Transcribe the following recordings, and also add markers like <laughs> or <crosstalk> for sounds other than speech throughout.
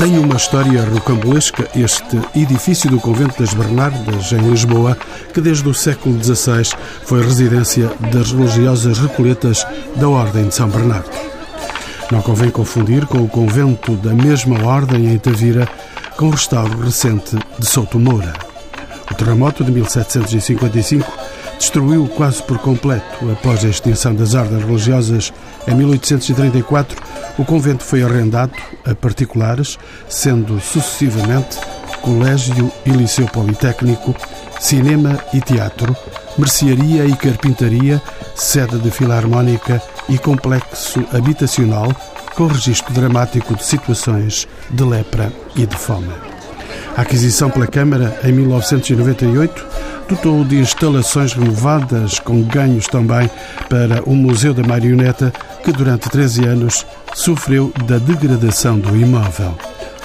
Tem uma história rocambolesca este edifício do Convento das Bernardas, em Lisboa, que desde o século XVI foi residência das religiosas recolhetas da Ordem de São Bernardo. Não convém confundir com o convento da mesma ordem em Tavira, com o restauro recente de Souto Moura. O terremoto de 1755 destruiu quase por completo. Após a extinção das ordens religiosas em 1834, o convento foi arrendado a particulares, sendo sucessivamente colégio e liceu politécnico, cinema e teatro, mercearia e carpintaria, sede de filarmónica e complexo habitacional com registro dramático de situações de lepra e de fome. A aquisição pela Câmara em 1998 dotou de instalações renovadas, com ganhos também para o Museu da Marioneta, que durante 13 anos sofreu da degradação do imóvel.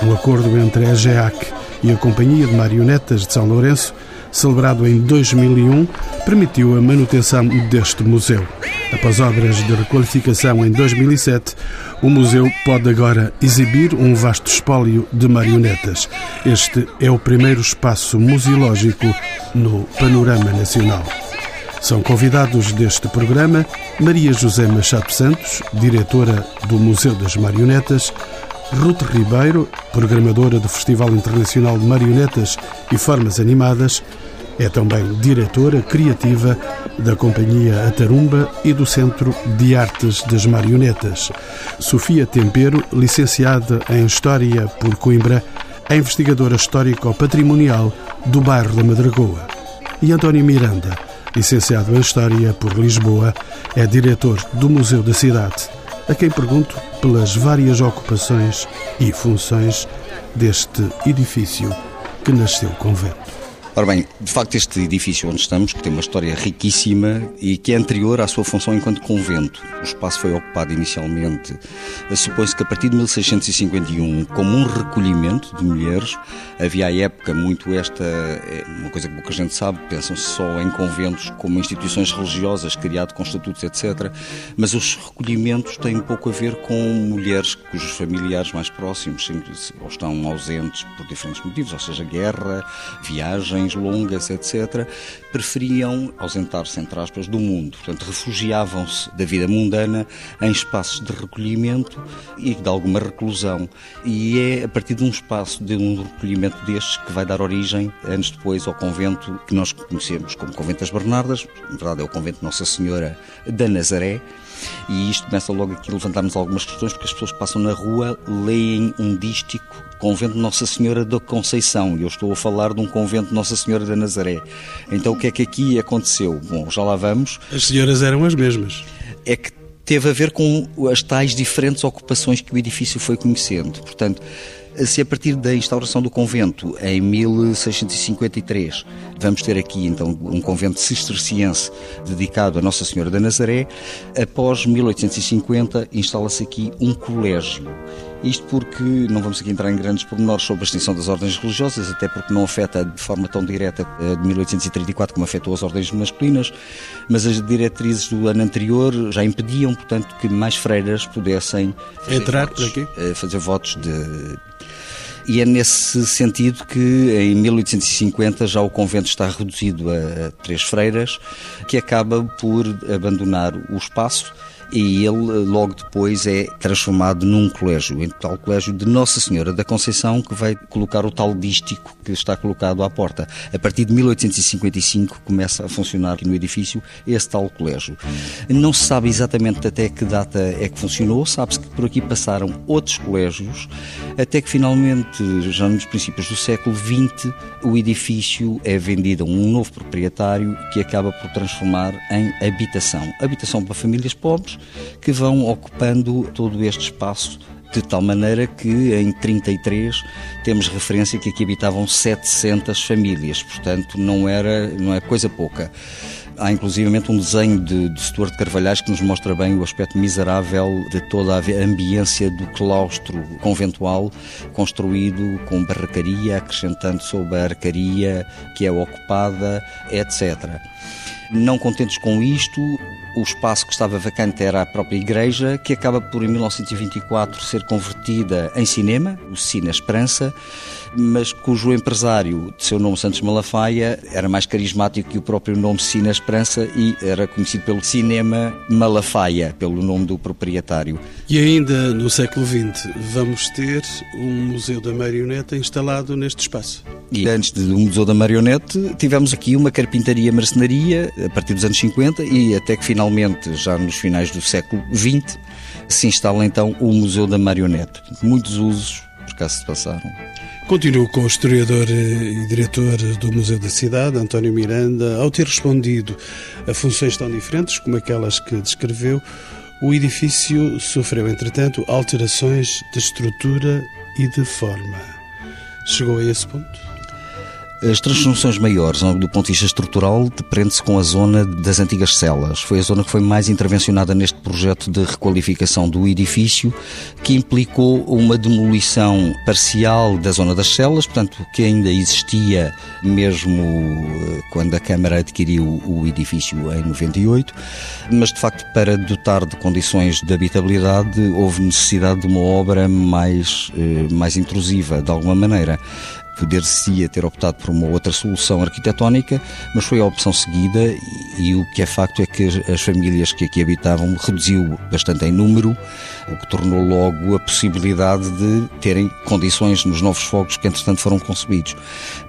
Um acordo entre a GEAC e a Companhia de Marionetas de São Lourenço, celebrado em 2001, permitiu a manutenção deste museu. Após obras de requalificação em 2007, o museu pode agora exibir um vasto espólio de marionetas. Este é o primeiro espaço museológico no panorama nacional. São convidados deste programa Maria José Machado Santos, diretora do Museu das Marionetas, Ruth Ribeiro, programadora do Festival Internacional de Marionetas e Formas Animadas, é também diretora criativa da Companhia Atarumba e do Centro de Artes das Marionetas. Sofia Tempero, licenciada em História por Coimbra, é investigadora histórico-patrimonial do bairro da Madragoa. E António Miranda, licenciado em História por Lisboa, é diretor do Museu da Cidade, a quem pergunto pelas várias ocupações e funções deste edifício que nasceu convento. Ora bem, de facto, este edifício onde estamos, que tem uma história riquíssima e que é anterior à sua função enquanto convento. O espaço foi ocupado inicialmente, supõe-se que a partir de 1651, como um recolhimento de mulheres. Havia à época muito esta, é uma coisa que pouca gente sabe, pensam-se só em conventos como instituições religiosas, criado com estatutos, etc. Mas os recolhimentos têm pouco a ver com mulheres cujos familiares mais próximos ou estão ausentes por diferentes motivos, ou seja, guerra, viagem viagens longas, etc., preferiam ausentar-se, entre aspas, do mundo. Portanto, refugiavam-se da vida mundana em espaços de recolhimento e de alguma reclusão. E é a partir de um espaço, de um recolhimento destes, que vai dar origem, anos depois, ao convento que nós conhecemos como Convento das Bernardas. Na verdade, é o Convento Nossa Senhora da Nazaré e isto começa logo aqui a levantarmos algumas questões, porque as pessoas passam na rua, leem um dístico Convento Nossa Senhora da Conceição, e eu estou a falar de um convento Nossa Senhora da Nazaré. Então o que é que aqui aconteceu? Bom, já lá vamos. As senhoras eram as mesmas. É que teve a ver com as tais diferentes ocupações que o edifício foi conhecendo. Portanto, se a partir da instauração do convento em 1653 vamos ter aqui então um convento cisterciense dedicado a Nossa Senhora da Nazaré, após 1850 instala-se aqui um colégio. Isto porque não vamos aqui entrar em grandes pormenores sobre a extinção das ordens religiosas, até porque não afeta de forma tão direta eh, de 1834 como afetou as ordens masculinas, mas as diretrizes do ano anterior já impediam, portanto, que mais freiras pudessem entrar por aqui, eh, fazer votos de e é nesse sentido que em 1850 já o convento está reduzido a três freiras, que acaba por abandonar o espaço e ele logo depois é transformado num colégio, em tal colégio de Nossa Senhora da Conceição, que vai colocar o tal dístico que está colocado à porta. A partir de 1855 começa a funcionar no edifício esse tal colégio. Não se sabe exatamente até que data é que funcionou, sabe-se que por aqui passaram outros colégios, até que finalmente, já nos princípios do século XX, o edifício é vendido a um novo proprietário que acaba por transformar em habitação. Habitação para famílias pobres que vão ocupando todo este espaço de tal maneira que em 33 temos referência que aqui habitavam 700 famílias, portanto não era não é coisa pouca. Há inclusivamente um desenho de, de Stuart Carvalhais que nos mostra bem o aspecto miserável de toda a ambiência do claustro conventual construído com barracaria, acrescentando sobre a arcaria que é ocupada, etc. Não contentes com isto, o espaço que estava vacante era a própria igreja, que acaba por, em 1924, ser convertida em cinema, o Cine Esperança, mas cujo empresário, de seu nome Santos Malafaia, era mais carismático que o próprio nome Cine Esperança e era conhecido pelo Cinema Malafaia, pelo nome do proprietário. E ainda no século XX vamos ter um Museu da Marioneta instalado neste espaço. E antes do Museu da Marionete, tivemos aqui uma carpintaria marcenaria a partir dos anos 50 e até que finalmente, já nos finais do século XX, se instala então o Museu da Marionete. Muitos usos por cá se passaram. Continuo com o historiador e diretor do Museu da Cidade, António Miranda. Ao ter respondido a funções tão diferentes como aquelas que descreveu, o edifício sofreu, entretanto, alterações de estrutura e de forma. Chegou a esse ponto? As transformações maiores, do ponto de vista estrutural, depende-se com a zona das antigas celas. Foi a zona que foi mais intervencionada neste projeto de requalificação do edifício, que implicou uma demolição parcial da zona das celas, portanto, que ainda existia mesmo eh, quando a Câmara adquiriu o edifício em 98, mas de facto, para dotar de condições de habitabilidade, houve necessidade de uma obra mais, eh, mais intrusiva, de alguma maneira poder-se-ia ter optado por uma outra solução arquitetónica, mas foi a opção seguida e, e, o que é facto é que as famílias que aqui habitavam reduziu bastante em número, o que tornou logo a possibilidade de terem condições nos novos fogos que entretanto foram concebidos,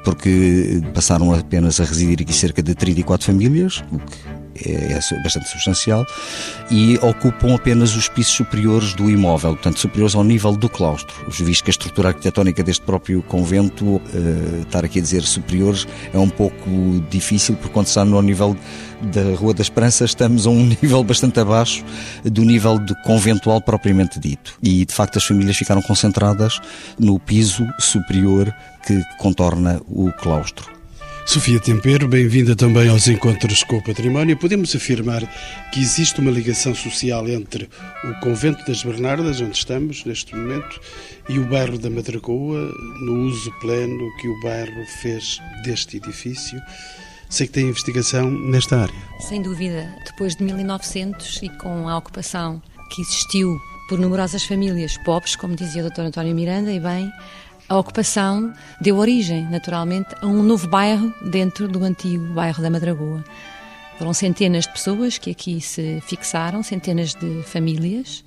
porque passaram apenas a residir aqui cerca de 34 famílias, o que é, é bastante substancial, e ocupam apenas os pisos superiores do imóvel, portanto, superiores ao nível do claustro. Visto que a estrutura arquitetónica deste próprio convento, uh, estar aqui a dizer superiores, é um pouco difícil, porque quando está no nível da Rua da Esperança, estamos a um <laughs> nível bastante abaixo do nível de conventual propriamente dito. E, de facto, as famílias ficaram concentradas no piso superior que contorna o claustro. Sofia Tempero, bem-vinda também aos Encontros com o Património. Podemos afirmar que existe uma ligação social entre o Convento das Bernardas, onde estamos neste momento, e o bairro da Madragoa, no uso pleno que o bairro fez deste edifício. Sei que tem investigação nesta área. Sem dúvida. Depois de 1900 e com a ocupação que existiu por numerosas famílias pobres, como dizia o Dr. António Miranda, e bem, a ocupação deu origem, naturalmente, a um novo bairro dentro do antigo bairro da Madragoa. Foram centenas de pessoas que aqui se fixaram, centenas de famílias.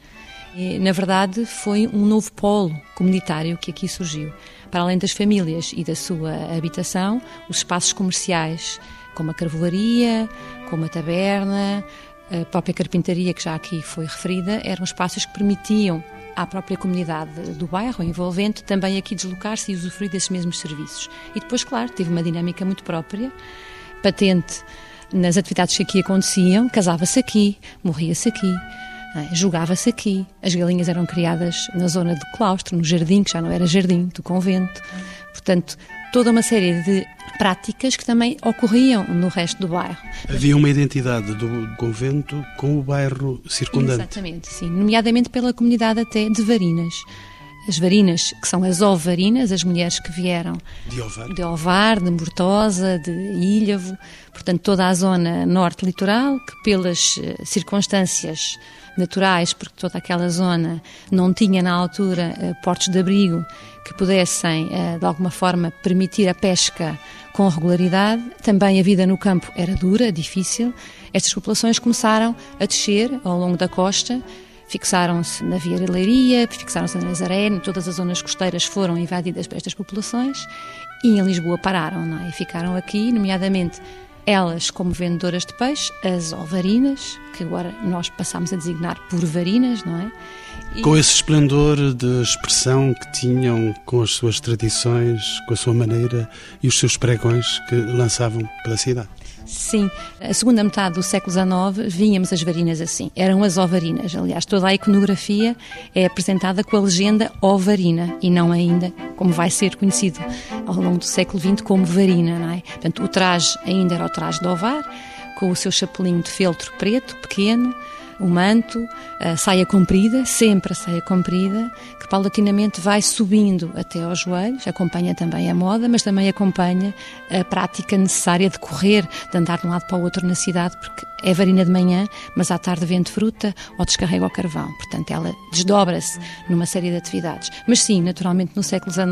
E, na verdade, foi um novo polo comunitário que aqui surgiu. Para além das famílias e da sua habitação, os espaços comerciais, como a carvoaria, como a taberna, a própria carpintaria, que já aqui foi referida, eram espaços que permitiam à própria comunidade do bairro envolvente também aqui deslocar-se e usufruir desses mesmos serviços. E depois, claro, teve uma dinâmica muito própria, patente nas atividades que aqui aconteciam, casava-se aqui, morria-se aqui, eh, jogava-se aqui. As galinhas eram criadas na zona do claustro, no jardim, que já não era jardim, do convento. Portanto, toda uma série de práticas que também ocorriam no resto do bairro. Havia uma identidade do convento com o bairro circundante. Exatamente, sim, nomeadamente pela comunidade até de Varinas. As varinas, que são as ovarinas, as mulheres que vieram de Ovar, de, Ovar, de Mortosa, de Ilhavo, portanto toda a zona norte litoral, que pelas eh, circunstâncias naturais, porque toda aquela zona não tinha na altura eh, portos de abrigo que pudessem, eh, de alguma forma, permitir a pesca com regularidade. Também a vida no campo era dura, difícil. Estas populações começaram a descer ao longo da costa, fixaram-se na Via Leiria, fixaram-se na Nazaré, todas as zonas costeiras foram invadidas por estas populações e em Lisboa pararam é? e ficaram aqui, nomeadamente elas como vendedoras de peixe, as ovarinas, que agora nós passamos a designar por varinas, não é? Com esse esplendor de expressão que tinham, com as suas tradições, com a sua maneira e os seus pregões que lançavam pela cidade. Sim, a segunda metade do século XIX vínhamos as varinas assim, eram as ovarinas. Aliás, toda a iconografia é apresentada com a legenda ovarina e não ainda como vai ser conhecido ao longo do século XX como varina, não é? Portanto, o traje ainda era o traje de ovar, com o seu chapelinho de feltro preto, pequeno, o manto, a saia comprida, sempre a saia comprida, que paulatinamente vai subindo até aos joelhos, acompanha também a moda, mas também acompanha a prática necessária de correr, de andar de um lado para o outro na cidade, porque é varina de manhã, mas à tarde vende fruta ou descarrega o carvão. Portanto, ela desdobra-se numa série de atividades. Mas sim, naturalmente, no século XIX,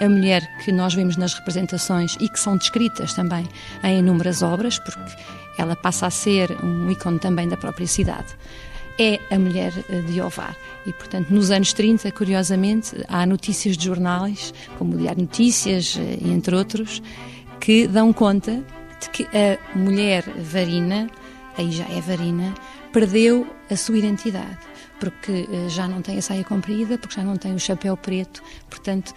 a mulher que nós vemos nas representações e que são descritas também em inúmeras obras, porque ela passa a ser um ícone também da própria cidade. É a mulher eh, de Ovar. E, portanto, nos anos 30, curiosamente, há notícias de jornais, como o Diário Notícias, eh, entre outros, que dão conta de que a mulher varina, aí já é varina, perdeu a sua identidade, porque eh, já não tem a saia comprida, porque já não tem o chapéu preto, portanto,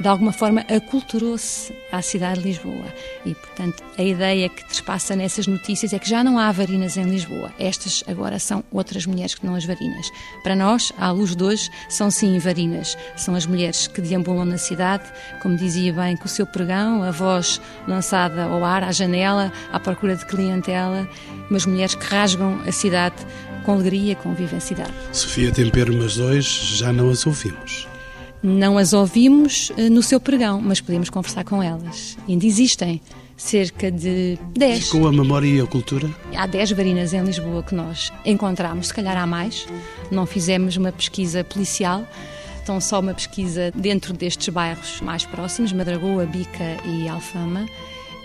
de alguma forma aculturou-se à cidade de Lisboa. E, portanto, a ideia que trespassa nessas notícias é que já não há varinas em Lisboa. Estas agora são outras mulheres que não as varinas. Para nós, à luz de hoje, são sim varinas. São as mulheres que deambulam na cidade, como dizia bem, com o seu pregão, a voz lançada ao ar, à janela, à procura de clientela, mas mulheres que rasgam a cidade com alegria, com vivacidade. Sofia Tempero, mas hoje já não as ouvimos. Não as ouvimos eh, no seu pregão, mas podemos conversar com elas. Ainda existem cerca de 10. Com a memória e a cultura? Há 10 varinas em Lisboa que nós encontramos, se calhar há mais. Não fizemos uma pesquisa policial, então só uma pesquisa dentro destes bairros mais próximos, Madragoa, Bica e Alfama.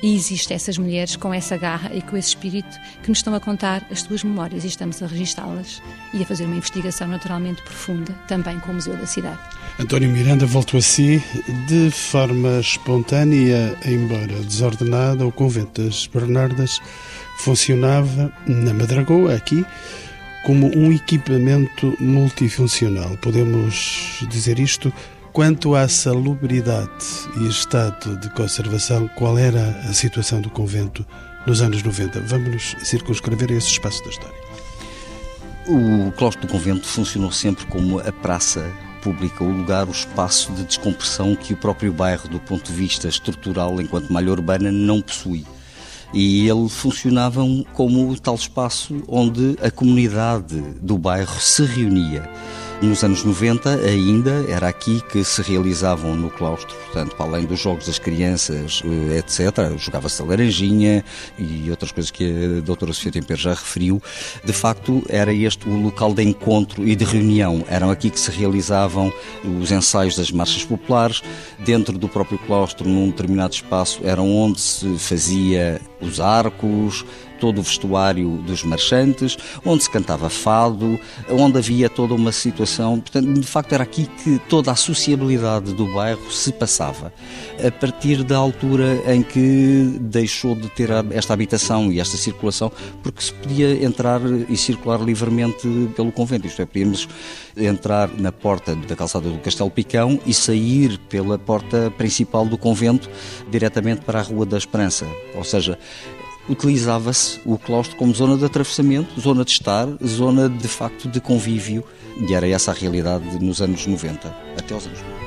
E existem essas mulheres com essa garra e com esse espírito que nos estão a contar as suas memórias e estamos a registá-las e a fazer uma investigação naturalmente profunda também com o Museu da Cidade. António Miranda voltou a si de forma espontânea, embora desordenada, o convento das Bernardas funcionava na Madragoa, aqui, como um equipamento multifuncional. Podemos dizer isto Quanto à salubridade e estado de conservação, qual era a situação do convento nos anos 90? Vamos nos circunscrever a esse espaço da história. O claustro do convento funcionou sempre como a praça o lugar, o espaço de descompressão que o próprio bairro, do ponto de vista estrutural, enquanto malha urbana, não possui. E ele funcionava como tal espaço onde a comunidade do bairro se reunia nos anos 90 ainda era aqui que se realizavam no claustro, portanto, para além dos jogos das crianças, eh, etc., jogava-se a laranjinha e outras coisas que a doutora Sofia Temper já referiu, de facto era este o local de encontro e de reunião. Eram aqui que se realizavam os ensaios das marchas populares, dentro do próprio claustro, num determinado espaço, era onde se fazia os arcos, todo o vestuário dos marchantes, onde se cantava fado, onde havia toda uma situação. Portanto, de facto, era aqui que toda a sociabilidade do bairro se passava. A partir da altura em que deixou de ter esta habitação e esta circulação, porque se podia entrar e circular livremente pelo convento, isto é, podíamos entrar na porta da calçada do Castelo Picão e sair pela porta principal do convento diretamente para a Rua da Esperança. Ou seja, utilizava-se o claustro como zona de atravessamento, zona de estar, zona de facto de convívio, e era essa a realidade nos anos 90, até os anos 90.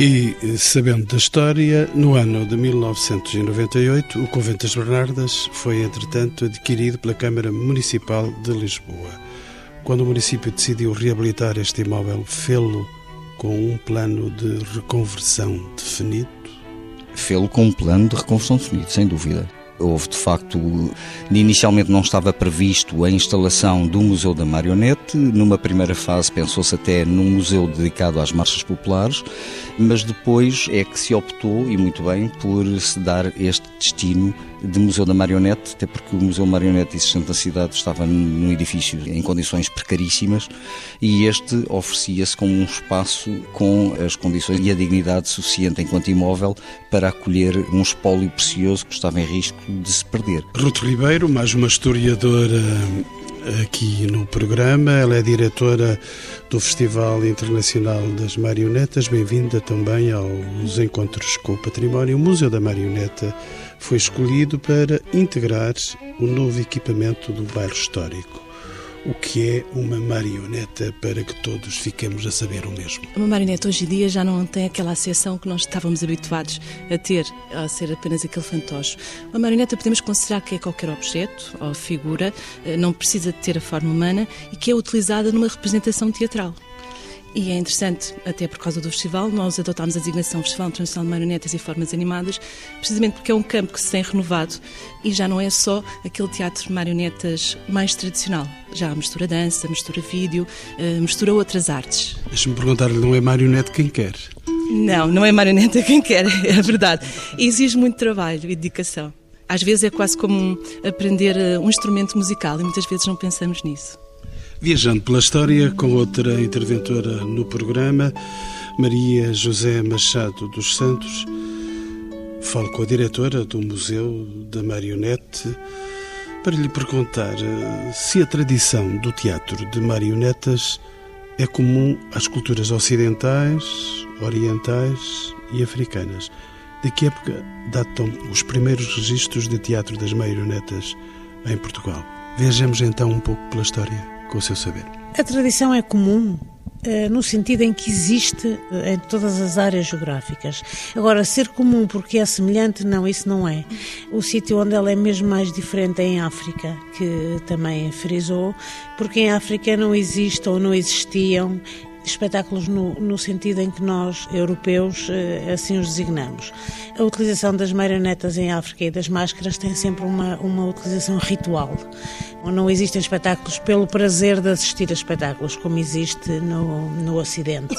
E, sabendo da história, no ano de 1998, o Convento das Bernardas foi, entretanto, adquirido pela Câmara Municipal de Lisboa. Quando o município decidiu reabilitar este imóvel, fê-lo com um plano de reconversão definido? Fê-lo com um plano de reconversão definido, sem dúvida. Houve, de facto, inicialmente não estava previsto a instalação do Museu da Marionete. Numa primeira fase pensou-se até num museu dedicado às marchas populares, mas depois é que se optou, e muito bem, por se dar este destino de Museu da Marionete, até porque o Museu Marionete existente na cidade estava num edifício em condições precaríssimas e este oferecia-se como um espaço com as condições e a dignidade suficiente enquanto imóvel para acolher um espólio precioso que estava em risco de se perder. Ruth Ribeiro, mais uma historiadora aqui no programa. Ela é diretora do Festival Internacional das Marionetas. Bem-vinda também aos Encontros com o Património. O Museu da Marioneta foi escolhido para integrar o novo equipamento do bairro histórico. O que é uma marioneta para que todos fiquemos a saber o mesmo. Uma marioneta hoje em dia já não tem aquela acessão que nós estávamos habituados a ter, a ser apenas aquele fantoche. Uma marioneta podemos considerar que é qualquer objeto ou figura, eh, não precisa de ter a forma humana e que é utilizada numa representação teatral. E é interessante, até por causa do festival, nós adotámos a designação Festival Internacional de Marionetas e Formas Animadas, precisamente porque é um campo que se tem renovado e já não é só aquele teatro de marionetas mais tradicional. Já mistura dança, mistura vídeo, eh, mistura outras artes. Deixa-me perguntar-lhe, não é marionete quem quer? Não, não é marioneta quem quer, <laughs> é verdade. Exige muito trabalho e dedicação. Às vezes é quase como aprender eh, um instrumento musical e muitas vezes não pensamos nisso. Viajando pela história com outra interventora no programa, Maria José Machado dos Santos, falo com a diretora do Museu da Marionete para lhe perguntar eh, se a tradição do teatro de marionetas é comum às culturas ocidentais, orientais e africanas. De que época datam os primeiros registros de teatro das marionetas em Portugal? Vejamos então um pouco pela história com o seu saber? A tradição é comum eh, no sentido em que existe eh, em todas as áreas geográficas. Agora, ser comum porque é semelhante, não, isso não é. O sítio onde ela é mesmo mais diferente é em África, que também frisou, porque em África não existe ou não existiam espetáculos no, no, sentido em que nós, europeus, eh, assim os designamos. A utilização das marionetas em África e das máscaras tem sempre uma, uma utilização ritual. Não existem espetáculos pelo prazer de assistir a espetáculos, como existe no, no Ocidente.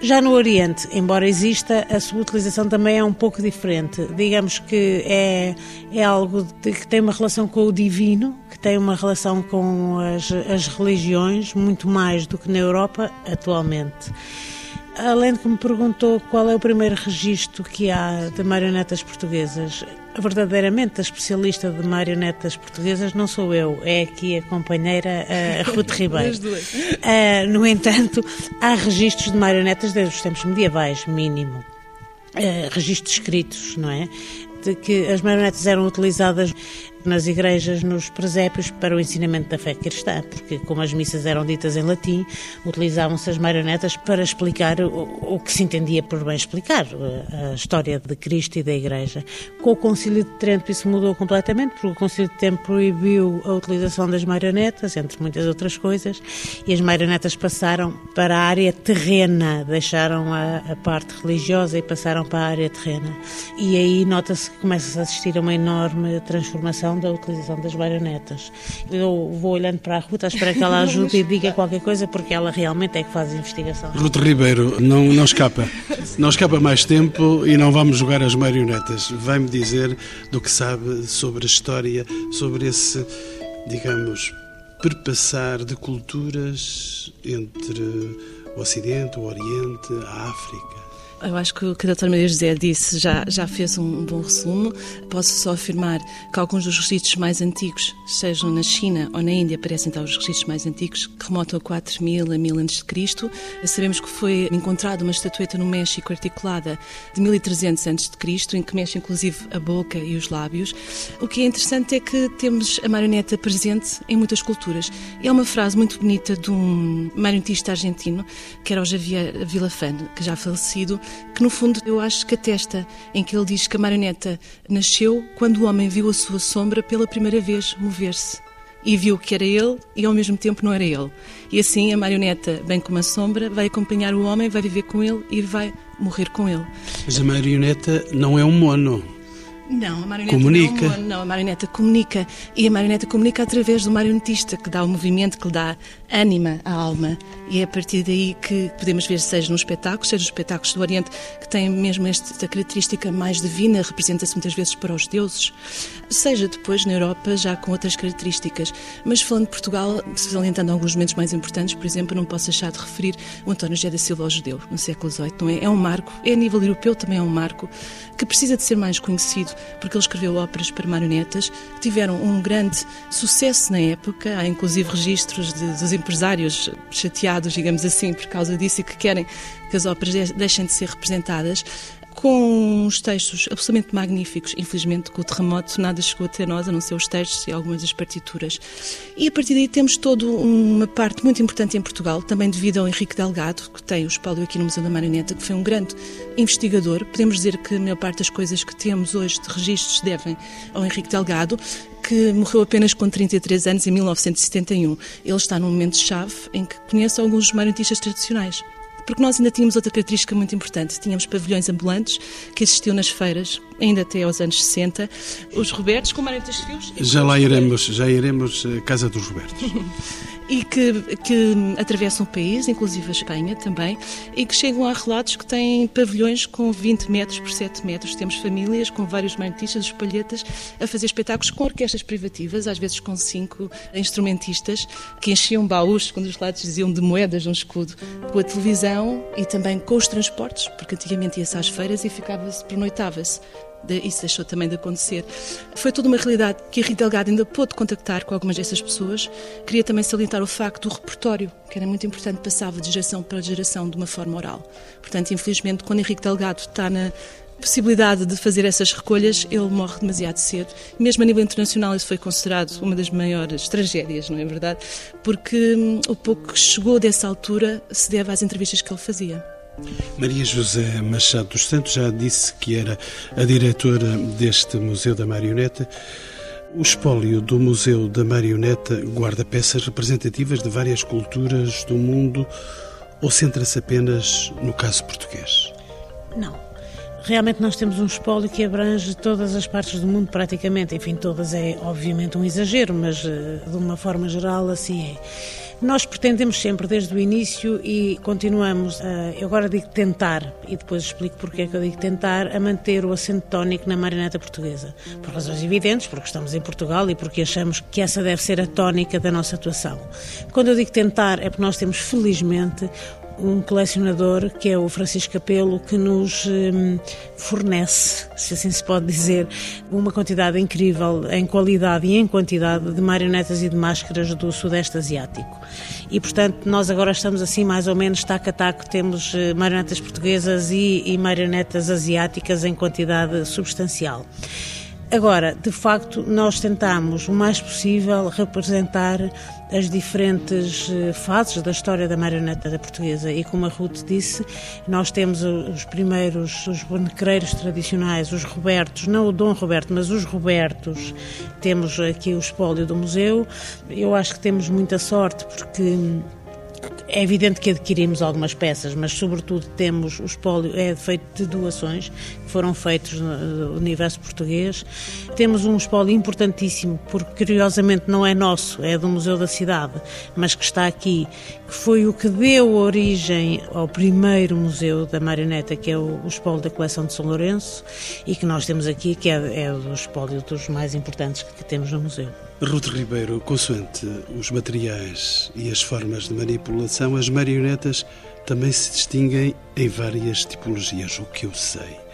Já no Oriente, embora exista, a sua utilização também é um pouco diferente. Digamos que é, é algo de, que tem uma relação com o divino, que tem uma relação com as, as religiões, muito mais do que na Europa atualmente. Além de que me perguntou qual é o primeiro registro que há de marionetas portuguesas, verdadeiramente a especialista de marionetas portuguesas não sou eu, é aqui a companheira a <laughs> Ruth Ribeiro. Uh, no entanto, há registros de marionetas desde os tempos medievais, mínimo. Uh, registros escritos, não é? De que as marionetas eram utilizadas nas igrejas, nos presépios, para o ensinamento da fé cristã, porque como as missas eram ditas em latim, utilizavam-se as marionetas para explicar o, o, que se entendia por bem explicar, a história de Cristo e da igreja. Com o Concílio de Trento isso mudou completamente, porque o Concílio de Trento proibiu a utilização das marionetas, entre muitas outras coisas, e as marionetas passaram para a área terrena, deixaram a, a parte religiosa e passaram para a área terrena. E aí nota-se que começa-se a assistir a uma enorme transformação da utilização das baionetas. Eu vou olhando para a Ruta, espero que ela ajude e diga qualquer coisa, porque ela realmente é que faz a investigação. Ruta Ribeiro, não, não escapa. Não escapa mais tempo e não vamos jogar as marionetas. Vai-me dizer do que sabe sobre a história, sobre esse, digamos, perpassar de culturas entre o Ocidente, o Oriente, a África. Eu acho que o que a doutora Maria José disse já, já fez um bom resumo. Posso só afirmar que alguns dos registros mais antigos, sejam na China ou na Índia, parecem estar os registros mais antigos, que remontam a 4000 a 1000 a.C. Sabemos que foi encontrada uma estatueta no México articulada de 1300 a.C., em que mexe inclusive a boca e os lábios. O que é interessante é que temos a marioneta presente em muitas culturas. É uma frase muito bonita de um marionetista argentino, que era o Javier Villafane, que já falecido, que no fundo eu acho que atesta, em que ele diz que a marioneta nasceu quando o homem viu a sua sombra pela primeira vez mover-se. E viu que era ele e ao mesmo tempo não era ele. E assim a marioneta, bem como a sombra, vai acompanhar o homem, vai viver com ele e vai morrer com ele. Mas a marioneta não é um mono. Não, a marioneta comunica. Não, não, a marioneta comunica. E a marioneta comunica através do marionetista, que dá o movimento, que lhe dá ânima à alma. E é a partir daí que podemos ver, seja nos espetáculos, seja nos espetáculos do Oriente, que têm mesmo esta característica mais divina, representa-se muitas vezes para os deuses, seja depois na Europa, já com outras características. Mas falando de Portugal, salientando alguns momentos mais importantes, por exemplo, não posso deixar de referir o António José da Silva ao judeu, no século XVIII. Não é? é um marco, é a nível europeu também é um marco, que precisa de ser mais conhecido porque ele escreveu óperas para marionetas que tiveram um grande sucesso na época. Há inclusive registros de, dos empresários chateados, digamos assim, por causa disso e que querem que as óperas deixem de ser representadas com uns textos absolutamente magníficos. Infelizmente, com o terremoto, nada chegou até nós, a não ser os textos e algumas das partituras. E a partir daí temos toda uma parte muito importante em Portugal, também devido ao Henrique Delgado, que tem o espólio aqui no Museu da Marioneta, que foi um grande investigador. Podemos dizer que a maior parte das coisas que temos hoje de registros devem ao Henrique Delgado, que morreu apenas com 33 anos em 1971. Ele está num momento-chave em que conhece alguns marionetistas tradicionais porque nós ainda tínhamos outra característica muito importante. Tínhamos pavilhões ambulantes que existiam nas feiras, ainda até aos anos 60. Os Robertos com marionetas de fios. Já lá iremos, já iremos à Casa dos Robertos. <laughs> e que, que atravessam o país, inclusive a Espanha também, e que chegam a relatos que têm pavilhões com 20 metros por 7 metros. Temos famílias com vários marionetistas, os palhetas, a fazer espetáculos com orquestras privativas, às vezes com cinco instrumentistas, que enchiam baús, quando os relatos diziam de moedas um escudo, com a televisão e também com os transportes, porque antigamente ia-se às feiras e ficava-se, pernoitava-se isso deixou também de acontecer. Foi toda uma realidade que a Rita Delgado ainda pôde contactar com algumas dessas pessoas. Queria também salientar o facto do repertório, que era muito importante, passava de geração para geração de uma forma oral. Portanto, infelizmente, quando Henrique Delgado está na possibilidade de fazer essas recolhas, ele morre demasiado cedo. Mesmo a nível internacional, isso foi considerado uma das maiores tragédias, não é verdade? Porque hum, o pouco que chegou dessa altura se deve às entrevistas que ele fazia. Maria José Machado dos Santos já disse que era a diretora deste Museu da Marioneta. O espólio do Museu da Marioneta guarda peças representativas de várias culturas do mundo ou centra-se apenas no caso português? Não. Realmente nós temos um espólio que abrange todas as partes do mundo praticamente. Enfim, todas é obviamente um exagero, mas eh, de uma forma geral assim é. Nós pretendemos sempre, desde o início, e continuamos, a, eu agora digo tentar, e depois explico porque é que eu digo tentar, a manter o acento tónico na marioneta portuguesa. Por razões evidentes, porque estamos em Portugal e porque achamos que essa deve ser a tónica da nossa atuação. Quando eu digo tentar, é porque nós temos, felizmente, um colecionador que é o Francisco Capelo que nos hum, fornece, se assim se pode dizer, uma quantidade incrível em qualidade e em quantidade de marionetas e de máscaras do Sudeste Asiático. E, portanto, nós agora estamos assim mais ou menos taco a taco, temos eh, marionetas portuguesas e, e marionetas asiáticas em quantidade substancial. Agora, de facto, nós tentamos o mais possível representar as diferentes eh, fases da história da marioneta da portuguesa e como a Ruth disse, nós temos os primeiros, os bonecreiros tradicionais, os Robertos, não o Dom Roberto, mas os Robertos, temos aqui o espólio do museu. Eu acho que temos muita sorte porque é evidente que adquirimos algumas peças, mas sobretudo temos o espólio é feito de doações foram feitos no universo português. Temos um espólio importantíssimo, porque curiosamente não é nosso, é do Museu da Cidade, mas que está aqui, que foi o que deu origem ao primeiro museu da marioneta, que é o, o espólio da coleção de São Lourenço, e que nós temos aqui, que é, é o espólio dos mais importantes que temos no museu. Ruth Ribeiro, consoante os materiais e as formas de manipulação, as marionetas também se distinguem em várias tipologias, o que eu sei.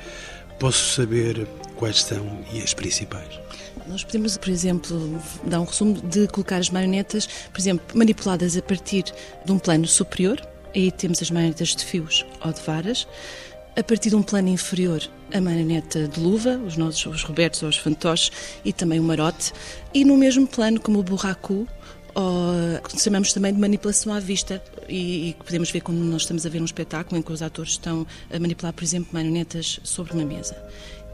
Posso saber quais são e as principais? Nós podemos, por exemplo, dar um resumo de colocar as marionetas, por exemplo, manipuladas a partir de um plano superior, aí temos as marionetas de fios ou de varas, a partir de um plano inferior, a marioneta de luva, os nossos os Robertos ou os fantoches e também o marote, e no mesmo plano como o burracu, ou que chamamos também de manipulação à vista e, que podemos ver quando nós estamos a ver um espetáculo em que os atores estão a manipular, por exemplo, marionetas sobre uma mesa.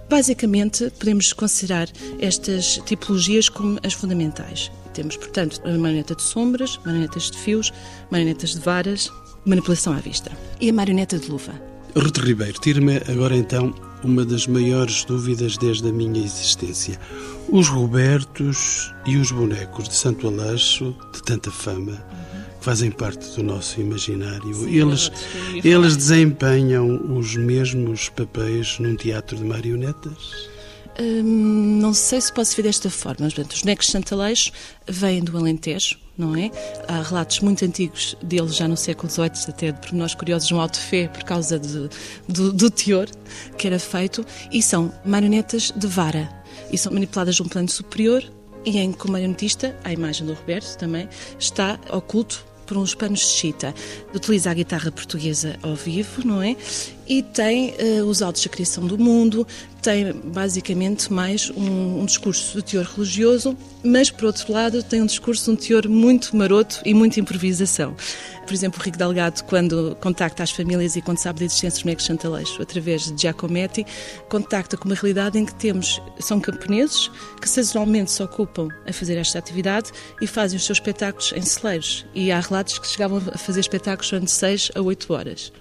Basicamente, podemos considerar estas tipologias como as fundamentais. Temos, portanto, a marioneta de sombras, marionetas de fios, marionetas de varas, manipulação à vista. E a marioneta de luva. Ruth Ribeiro, tira-me agora então uma das maiores dúvidas desde a minha existência. Os Robertos e os bonecos de Santo Aleixo, de tanta fama, que fazem parte do nosso imaginário, Sim, eles, eles desempenham os mesmos papéis num teatro de marionetas? Hum, não sei se posso ver desta forma, mas portanto, os bonecos de Santo Aleixo vêm do Alentejo, não é? Há relatos muito antigos deles, já no século XVIII, até de pormenores curiosos no Alto Fé, por causa de, do, do teor que era feito, e são marionetas de vara, e são manipuladas de um plano superior, e em que o marionetista, a imagem do Roberto também, está oculto por uns panos de chita. Utiliza a guitarra portuguesa ao vivo, não é? E tem uh, os autos da criação do mundo, tem basicamente mais um, um, discurso de teor religioso, mas por outro lado tem um discurso de um teor muito maroto e muita improvisação. Por exemplo, o Rico Delgado, quando contacta as famílias e quando sabe da existência dos bonecos Chantaleixo, através de Giacometti, contacta com uma realidade em que temos, são camponeses que sazonalmente se ocupam a fazer esta atividade e fazem os seus espetáculos em celeiros. E há relatos que chegavam a fazer espetáculos durante 6 a 8 horas.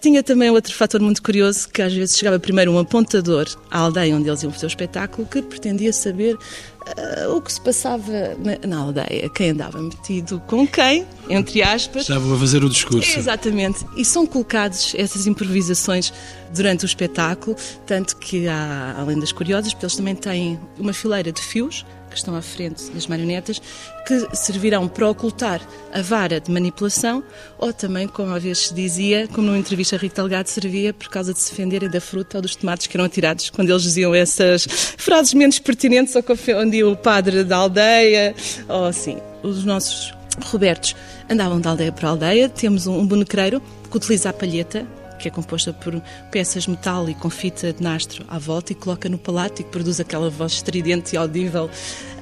Tinha também outro fator muito curioso, que às vezes chegava primeiro um apontador à aldeia onde eles iam fazer o espetáculo, que pretendia saber uh, o que se passava na, na, aldeia, quem andava metido com quem, entre aspas. Estavam a fazer o discurso. Exatamente. E são colocados essas improvisações durante o espetáculo, tanto que há, além das curiosas, porque eles também têm uma fileira de fios que estão à frente das marionetas, que servirão para ocultar a vara de manipulação, ou também, como às vezes se dizia, como numa entrevista a Rico Delgado, servia por causa de se defenderem da fruta ou dos tomates que eram atirados, quando eles diziam essas frases menos pertinentes, ou que ofendiam o padre da aldeia, ou assim. Os nossos Robertos andavam de aldeia para aldeia, temos um bonecreiro que utiliza a palheta, que é composta por peças de metal e com fita de nastro à volta e coloca no palato e que produz aquela voz estridente e audível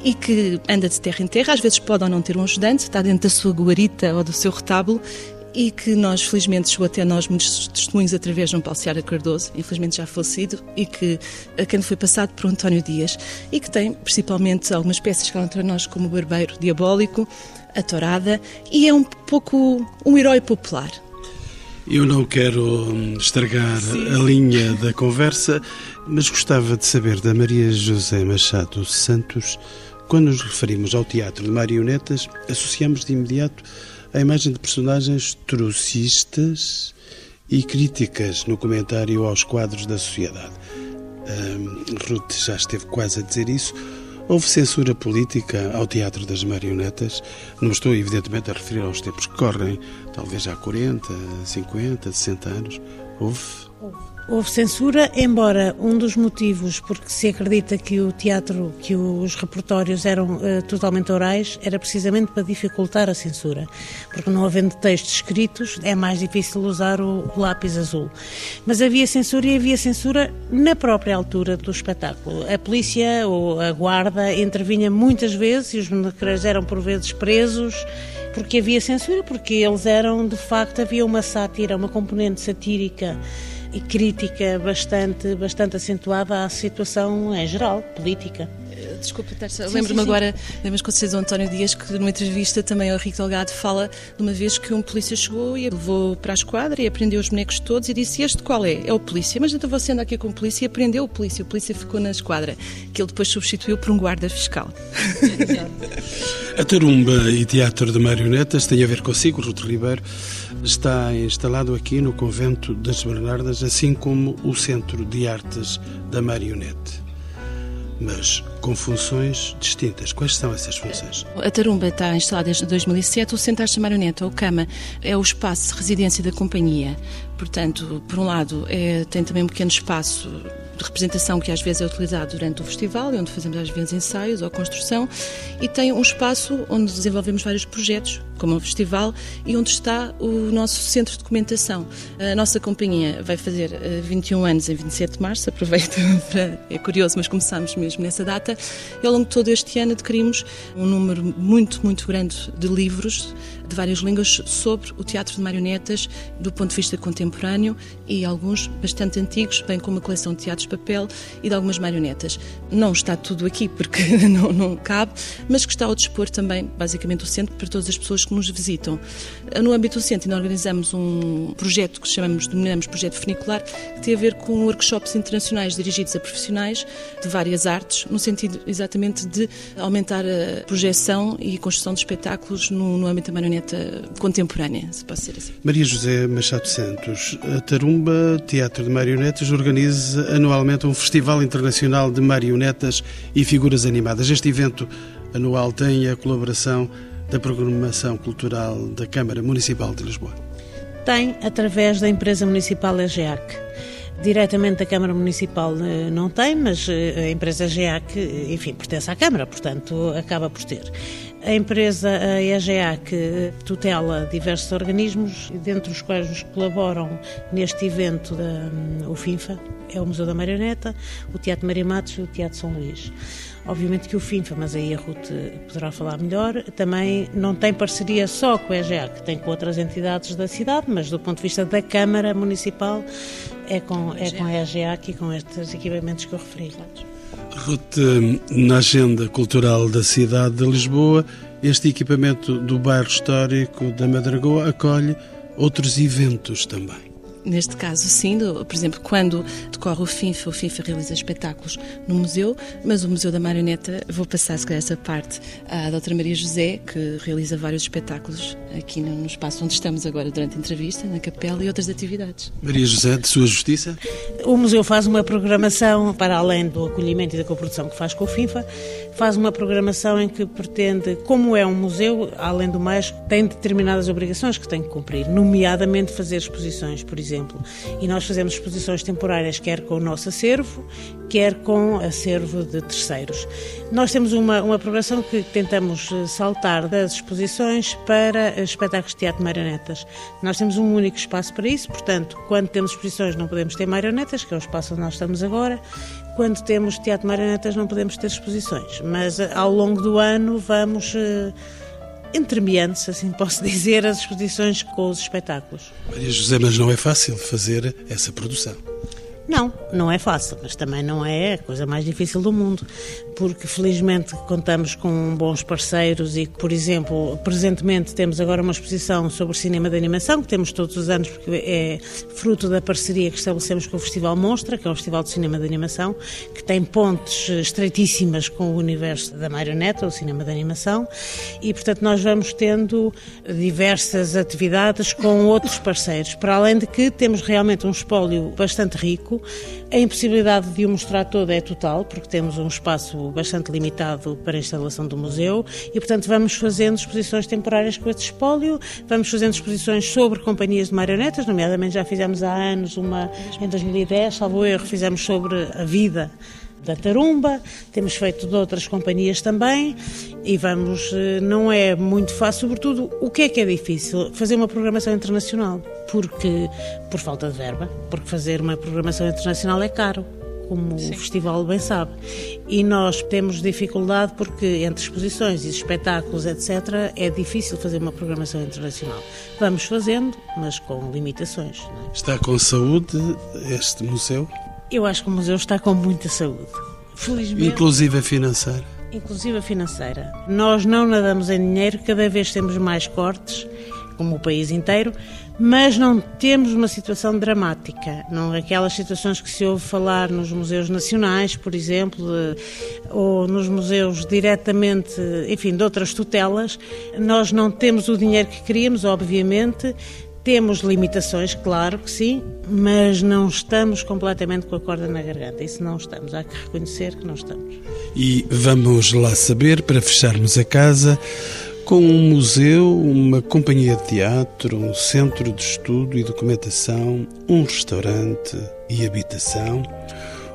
e que anda de terra em terra, às vezes pode ou não ter um ajudante, está dentro da sua guarita ou do seu retábulo e que nós, felizmente, chegou até nós muitos testemunhos através de um Paulo Seara Cardoso, infelizmente já falecido, e que a quem foi passado por António Dias, e que tem principalmente algumas peças que falam para nós como o Barbeiro Diabólico, a Torada, e é um pouco um herói popular. Eu não quero hum, estragar Sim. a linha da conversa, mas gostava de saber da Maria José Machado Santos, quando nos referimos ao teatro de marionetas, associamos de imediato a imagem de personagens trucistas e críticas no comentário aos quadros da sociedade. Um, Ruth já esteve quase a dizer isso. Houve censura política ao teatro das marionetas. Não estou, evidentemente, a referir aos tempos que correm, talvez há 40, 50, 60 anos. Houve? Houve censura, embora um dos motivos porque se acredita que o teatro, que os repertórios eram uh, totalmente orais, era precisamente para dificultar a censura, porque não havendo textos escritos é mais difícil usar o, o lápis azul. Mas havia censura e havia censura na própria altura do espetáculo. A polícia ou a guarda intervinha muitas vezes e os monecreiros eram por vezes presos porque havia censura, porque eles eram de facto havia uma sátira, uma componente satírica e crítica bastante, bastante acentuada à situação em geral, política. Desculpe, lembro-me agora, lembro-me com vocês do António Dias, que numa entrevista também ao Rico Delgado fala de uma vez que um polícia chegou e levou para a esquadra e aprendeu os bonecos todos e disse: Este qual é? É o polícia. Mas então você anda aqui com o polícia e aprendeu o polícia. O polícia ficou na esquadra, que ele depois substituiu por um guarda fiscal. <laughs> a Tarumba e Teatro de Marionetas tem a ver consigo, Ruto Ribeiro. Está instalado aqui no Convento das Bernardas, assim como o Centro de Artes da Marionete mas com funções distintas. Quais são essas funções? A Tarumba está instalada desde 2007. O Centro de Marioneta, ou CAMA, é o espaço de residência da companhia. Portanto, por um lado, é, tem também um pequeno espaço de representação que às vezes é utilizado durante o festival, onde fazemos às vezes ensaios ou construção, e tem um espaço onde desenvolvemos vários projetos, como o festival, e onde está o nosso centro de documentação. A nossa companhia vai fazer 21 eh, anos em 27 de março, aproveito <laughs> para. é curioso, mas começamos mesmo nessa data, e ao longo de todo este ano adquirimos um número muito, muito grande de livros de várias línguas sobre o teatro de marionetas do ponto de vista contemporâneo e alguns bastante antigos, bem como uma coleção de teatros de papel e de algumas marionetas. Não está tudo aqui porque <laughs> não, não cabe, mas que está ao dispor também, basicamente, o centro para todas as pessoas que nos visitam. No âmbito do centro, ainda organizamos um projeto que chamamos, denominamos Projeto Funicular, que tem a ver com workshops internacionais dirigidos a profissionais de várias artes, no sentido exatamente de aumentar a projeção e construção de espetáculos no, no âmbito da marioneta marioneta contemporânea, se pode ser assim. Maria José Machado Santos, a Tarumba Teatro de Marionetas organiza anualmente um Festival Internacional de Marionetas e Figuras Animadas. Este evento anual tem a colaboração da Programação Cultural da Câmara Municipal de Lisboa. Tem, através da empresa municipal EGEAC. Diretamente da Câmara Municipal eh, não tem, mas eh, a empresa GEAC, enfim, pertence à Câmara, portanto acaba por ter. A empresa a EGEAC tutela diversos organismos, dentre os quais que colaboram neste evento da hum, FINFA, é o Museu da Marioneta, o Teatro Maria Matos e o Teatro São Luís. Obviamente que o FINFA, mas aí a Ruth poderá falar melhor, também não tem parceria só com a EGEA, que tem com outras entidades da cidade, mas do ponto de vista da Câmara Municipal é com, é com a EGEA e com estes equipamentos que eu referi. Ruth, na agenda cultural da cidade de Lisboa, este equipamento do bairro histórico da Madragoa acolhe outros eventos também. Neste caso, sim, por exemplo, quando decorre o FINFA, o FINFA realiza espetáculos no museu, mas o Museu da Marioneta, vou passar se calhar essa parte à doutora Maria José, que realiza vários espetáculos aqui no espaço onde estamos agora durante a entrevista, na capela e outras atividades. Maria José, de Sua Justiça? O museu faz uma programação, para além do acolhimento e da coprodução que faz com o FINFA, faz uma programação em que pretende, como é um museu, além do mais, tem determinadas obrigações que tem que cumprir, nomeadamente fazer exposições, por exemplo. E nós fazemos exposições temporárias, quer com o nosso acervo, quer com acervo de terceiros. Nós temos uma, uma programação que tentamos eh, saltar das exposições para espetáculos de teatro de marionetas. Nós temos um único espaço para isso, portanto, quando temos exposições não podemos ter marionetas, que é o espaço onde nós estamos agora. Quando temos teatro marionetas não podemos ter exposições, mas eh, ao longo do ano vamos eh, entremeando assim <laughs> posso dizer, as exposições com os espetáculos. Maria José, mas não é fácil fazer essa produção. Não, não é fácil, mas também não é a coisa mais difícil do mundo, porque felizmente contamos com bons parceiros e, por exemplo, presentemente temos agora uma exposição sobre cinema de animação, que temos todos os anos, porque é fruto da parceria que estabelecemos com o Festival Monstra, que é o Festival de Cinema de Animação, que tem pontes estreitíssimas com o universo da marioneta, o cinema de animação, e portanto nós vamos tendo diversas atividades com outros parceiros, para além de que temos realmente um espólio bastante rico a impossibilidade de o mostrar todo é total, porque temos um espaço bastante limitado para a instalação do museu. E, portanto, vamos fazendo exposições temporárias com esse espólio, vamos fazendo exposições sobre companhias de marionetas, nomeadamente já fizemos há anos uma, em 2010, salvo erro, fizemos sobre a vida da Tarumba, temos feito de outras companhias também e vamos, eh, não é muito fácil, sobretudo, o que é que é difícil? Fazer uma programação internacional, porque, por falta de verba, porque fazer uma programação internacional é caro como Sim. o festival bem sabe. E nós temos dificuldade porque entre exposições e espetáculos, etc., é difícil fazer uma programação internacional. Vamos fazendo, mas com limitações. É? Está com saúde este museu? Eu acho que o museu está com muita saúde. Felizmente. Inclusive a financeira. Inclusive a financeira. Nós não nadamos em dinheiro, cada vez temos mais cortes, como o país inteiro, mas não temos uma situação dramática. Não aquelas situações que se ouve falar nos museus nacionais, por exemplo, ou nos museus diretamente, enfim, de outras tutelas. Nós não temos o dinheiro que queríamos, obviamente, temos limitações, claro que sim, mas não estamos completamente com a corda na garganta. Isso não estamos. Há que reconhecer que não estamos. E vamos lá saber, para fecharmos a casa, com um museu, uma companhia de teatro, um centro de estudo e documentação, um restaurante e habitação.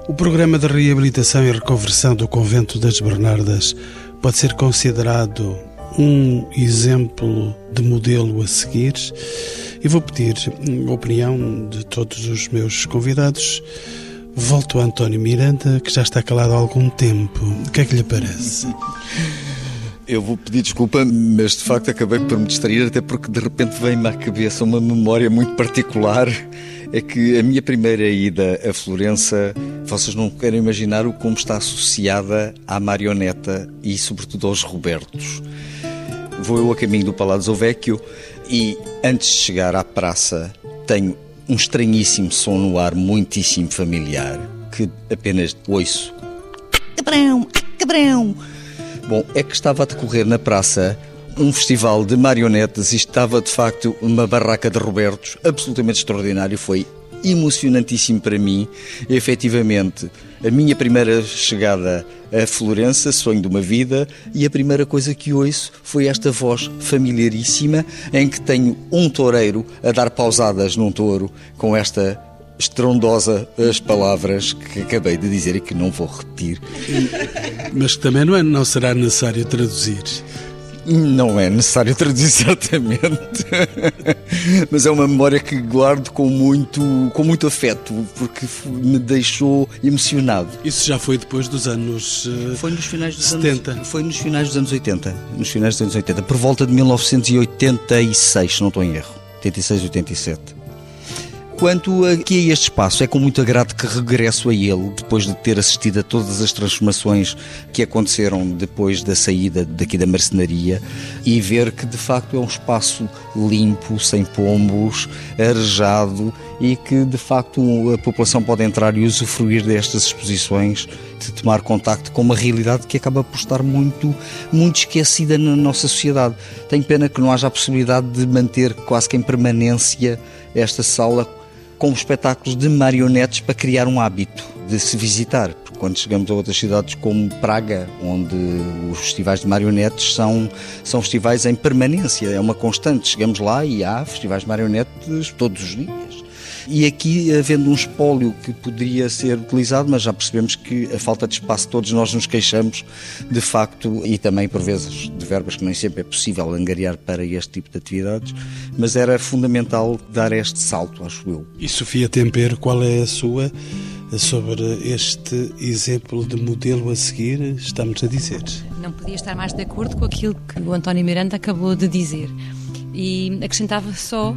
O programa de reabilitação e reconversão do Convento das Bernardas pode ser considerado um exemplo de modelo a seguir e vou pedir a opinião de todos os meus convidados. Volto a António Miranda, que já está calado há algum tempo. O que é que lhe parece? Eu vou pedir desculpa, mas de facto acabei por me distrair, até porque de repente veio-me à cabeça uma memória muito particular. É que a minha primeira ida a Florença, vocês não querem imaginar o como está associada à marioneta e, sobretudo, aos Robertos. Vou eu a caminho do Palazzo Vecchio e antes de chegar à praça tenho um estranhíssimo som no ar muitíssimo familiar que apenas ouço. Cabrão, cabrão. Bom, é que estava a decorrer na praça um festival de marionetas e estava de facto uma barraca de Robertos absolutamente extraordinário. Foi emocionantíssimo para mim. Efetivamente, a minha primeira chegada a Florença, sonho de uma vida, e a primeira coisa que ouço foi esta voz familiaríssima em que tenho um toureiro a dar pausadas num touro com esta estrondosa as palavras que acabei de dizer e que não vou repetir. Mas também não, é, não será necessário traduzir. Não é necessário traduzir <laughs> certamente, mas é uma memória que guardo com muito, com muito afeto, porque me deixou emocionado. Isso já foi depois dos anos uh, foi nos finais dos 70. Anos, foi nos finais dos anos 80, nos finais dos anos 80, por volta de 1986, se não estou em erro, 86, 87. Quanto aqui a este espaço, é com muito agrado que regresso a ele, depois de ter assistido a todas as transformações que aconteceram depois da saída daqui da marcenaria e ver que de facto é um espaço limpo, sem pombos, arejado e que de facto a população pode entrar e usufruir destas exposições, de tomar contacto com uma realidade que acaba por estar muito, muito esquecida na nossa sociedade. Tenho pena que não haja a possibilidade de manter quase que em permanência esta sala com espetáculos de marionetes para criar um hábito de se visitar. Porque quando chegamos a outras cidades como Praga, onde os festivais de marionetes são, são festivais em permanência, é uma constante. Chegamos lá e há festivais de marionetes todos os dias. E aqui, havendo um espólio que poderia ser utilizado, mas já percebemos que a falta de espaço, todos nós nos queixamos, de facto, e também por vezes de verbas que nem sempre é possível angariar para este tipo de atividades, mas era fundamental dar este salto, acho eu. E Sofia Tempero, qual é a sua sobre este exemplo de modelo a seguir, estamos a dizer? Não podia estar mais de acordo com aquilo que o António Miranda acabou de dizer. E acrescentava só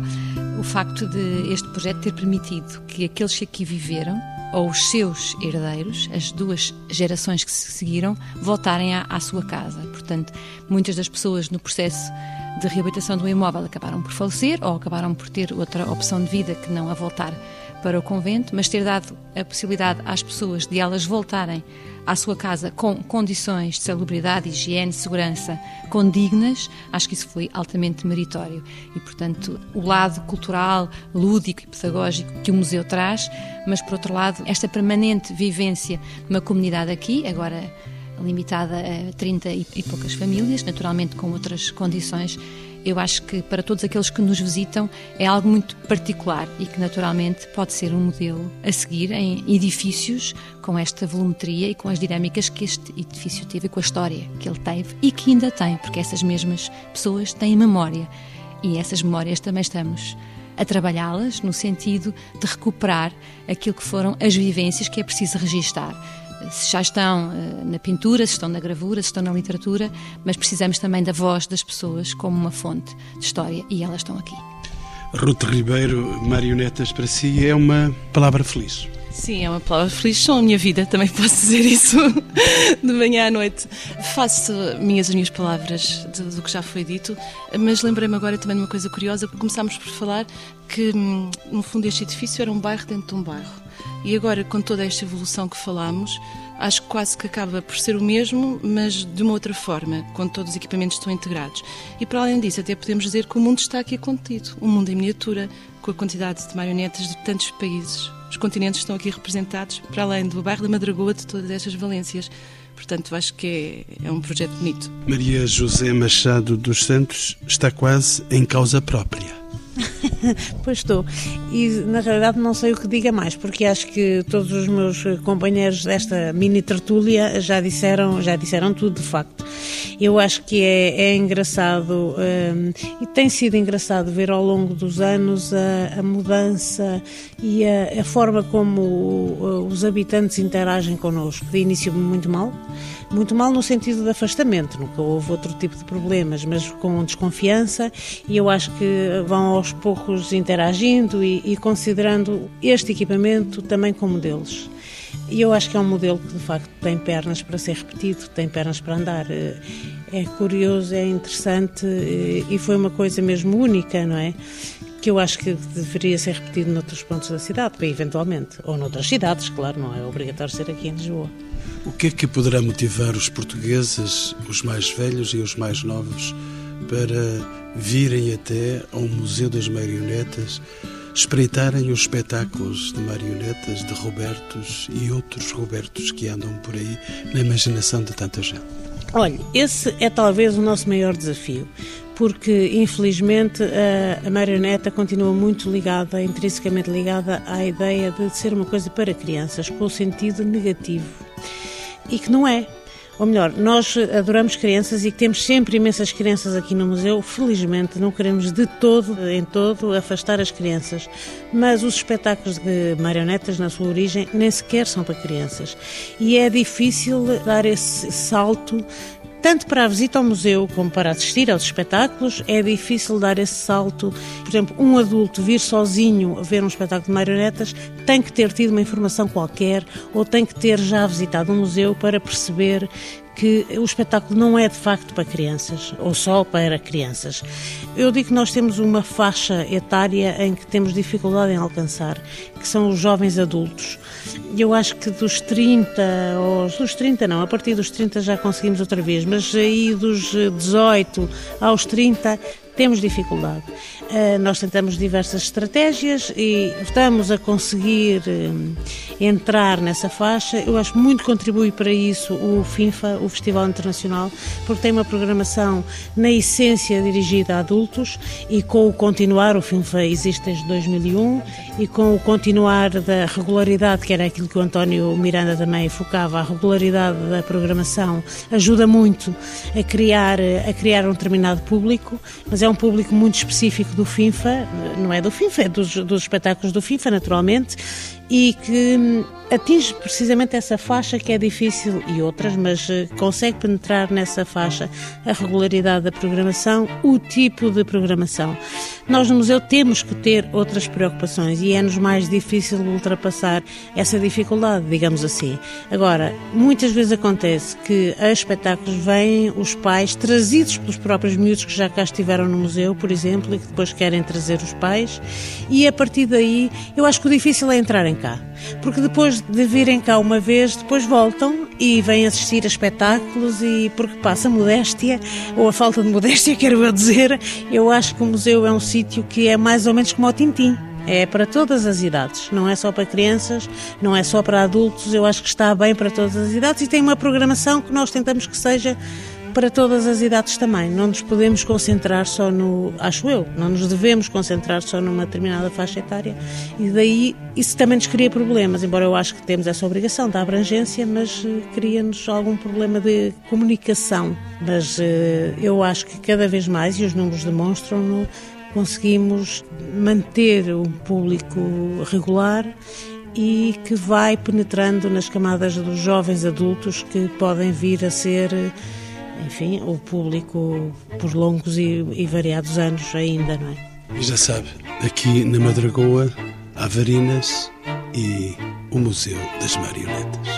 o facto de este projeto ter permitido que aqueles que aqui viveram, ou os seus herdeiros, as duas gerações que se seguiram, voltarem à, à sua casa. Portanto, muitas das pessoas no processo de reabilitação do imóvel acabaram por falecer ou acabaram por ter outra opção de vida que não a voltar para o convento, mas ter dado a possibilidade às pessoas de elas voltarem à sua casa com condições de salubridade, higiene, segurança condignas, acho que isso foi altamente meritório. E, portanto, o lado cultural, lúdico e pedagógico que o museu traz, mas, por outro lado, esta permanente vivência numa comunidade aqui, agora limitada a 30 e poucas famílias, naturalmente com outras condições, eu acho que para todos aqueles que nos visitam é algo muito particular e que naturalmente pode ser um modelo a seguir em edifícios com esta volumetria e com as dinâmicas que este edifício teve, com a história que ele teve e que ainda tem, porque essas mesmas pessoas têm memória. E essas memórias também estamos a trabalhá-las no sentido de recuperar aquilo que foram as vivências que é preciso registar se já estão uh, na pintura, se estão na gravura, se estão na literatura, mas precisamos também da voz das pessoas como uma fonte de história e elas estão aqui. Ruth Ribeiro, marionetas para si é uma palavra feliz. Sim, é uma palavra feliz. São a minha vida, também posso dizer isso <laughs> de manhã à noite. Faço minhas as minhas palavras do, do que já foi dito, mas lembrei-me agora também de uma coisa curiosa, porque começámos por falar que, hum, no fundo, este edifício era um bairro dentro de um bairro. E agora, com toda esta evolução que falámos, acho que quase que acaba por ser o mesmo, mas de uma outra forma, quando todos os equipamentos estão integrados. E para além disso, até podemos dizer que o mundo está aqui contido, um mundo em miniatura, com a quantidade de marionetas de tantos países. Os continentes estão aqui representados, para além do bairro da Madragoa, de todas estas valências. Portanto, acho que é, é um projeto bonito. Maria José Machado dos Santos está quase em causa própria. <laughs> <laughs> pois estou. E na realidade não sei o que diga mais, porque acho que todos os meus companheiros desta mini tertúlia já disseram, já disseram tudo de facto. Eu acho que é, é engraçado um, e tem sido engraçado ver ao longo dos anos a, a mudança e a, a forma como uh, os habitantes interagem connosco. De início muito mal, muito mal no sentido de afastamento, nunca houve outro tipo de problemas, mas com desconfiança e eu acho que vão aos poucos interagindo e, e considerando este equipamento também como deles. E eu acho que é um modelo que de facto tem pernas para ser repetido, tem pernas para andar. Eh, é curioso, é interessante eh, e foi uma coisa mesmo única, não é? Que eu acho que deveria ser repetido noutros pontos da cidade, eventualmente, ou noutras cidades, claro, não é obrigatório ser aqui em Lisboa. O que é que poderá motivar os portugueses, os mais velhos e os mais novos, para virem até ao Museu das Marionetas, espreitarem os espetáculos de marionetas de Robertos e outros Robertos que andam por aí na imaginação de tanta gente? Olha, esse é talvez o nosso maior desafio, porque infelizmente a, a marioneta continua muito ligada, intrinsecamente ligada à ideia de ser uma coisa para crianças, com o sentido negativo. E que não é. Ou melhor, nós adoramos crianças e temos sempre imensas crianças aqui no museu. Felizmente, não queremos de todo, em todo, afastar as crianças. Mas os espetáculos de marionetas, na sua origem, nem sequer são para crianças. E é difícil dar esse salto tanto para a visita ao museu como para assistir aos espetáculos, é difícil dar esse salto. Por exemplo, um adulto vir sozinho a ver um espetáculo de marionetas tem que ter tido uma informação qualquer ou tem que ter já visitado um museu para perceber que o espetáculo não é de facto para crianças, ou só para crianças. Eu digo que nós temos uma faixa etária em que temos dificuldade em alcançar, que são os jovens adultos. Eu acho que dos 30, ou dos 30 não, a partir dos 30 já conseguimos outra vez, mas aí dos 18 aos 30 temos dificuldade. Uh, nós tentamos diversas estratégias e estamos a conseguir uh, entrar nessa faixa. Eu acho muito contribui para isso o FINFA, o Festival Internacional, porque tem uma programação na essência dirigida a adultos e com o continuar, o FINFA existe desde 2001, e com o continuar da regularidade, que era aquilo que o António Miranda também focava, a regularidade da programação ajuda muito a criar, a criar um determinado público, mas é um público muito específico do FINFA, não é do FINFA, é dos, dos espetáculos do FINFA, naturalmente, e que hum, atinge precisamente essa faixa que é difícil e outras, mas eh, consegue penetrar nessa faixa a regularidade da programação, o tipo de programação. Nós no museu temos que ter outras preocupações e é-nos mais difícil ultrapassar essa dificuldade, digamos assim. Agora, muitas vezes acontece que a espetáculos vêm os pais trazidos pelos próprios miúdos que já cá estiveram no museu, por exemplo, e que depois querem trazer os pais, e a partir daí eu acho que o difícil é entrarem cá. Porque depois de virem cá uma vez, depois voltam e vêm assistir a espetáculos e porque passa modéstia, ou a falta de modéstia, <laughs> quero eu dizer, eu acho que o museu é um sítio que é mais ou menos como o Tintim. É para todas as idades, não é só para crianças, não é só para adultos, eu acho que está bem para todas as idades e tem uma programação que nós tentamos que seja para todas as idades também. Não nos podemos concentrar só no, acho eu, não nos devemos concentrar só numa determinada faixa etária e daí isso também nos cria problemas, embora eu acho que temos essa obrigação da abrangência, mas uh, cria-nos algum problema de comunicação. Mas uh, eu acho que cada vez mais, e os números demonstram-no, conseguimos manter um público regular e que vai penetrando nas camadas dos jovens adultos que podem vir a ser enfim, o público por longos e, e variados anos ainda, não é? E já sabe, aqui na Madragoa há Varinas e o Museu das Marionetas.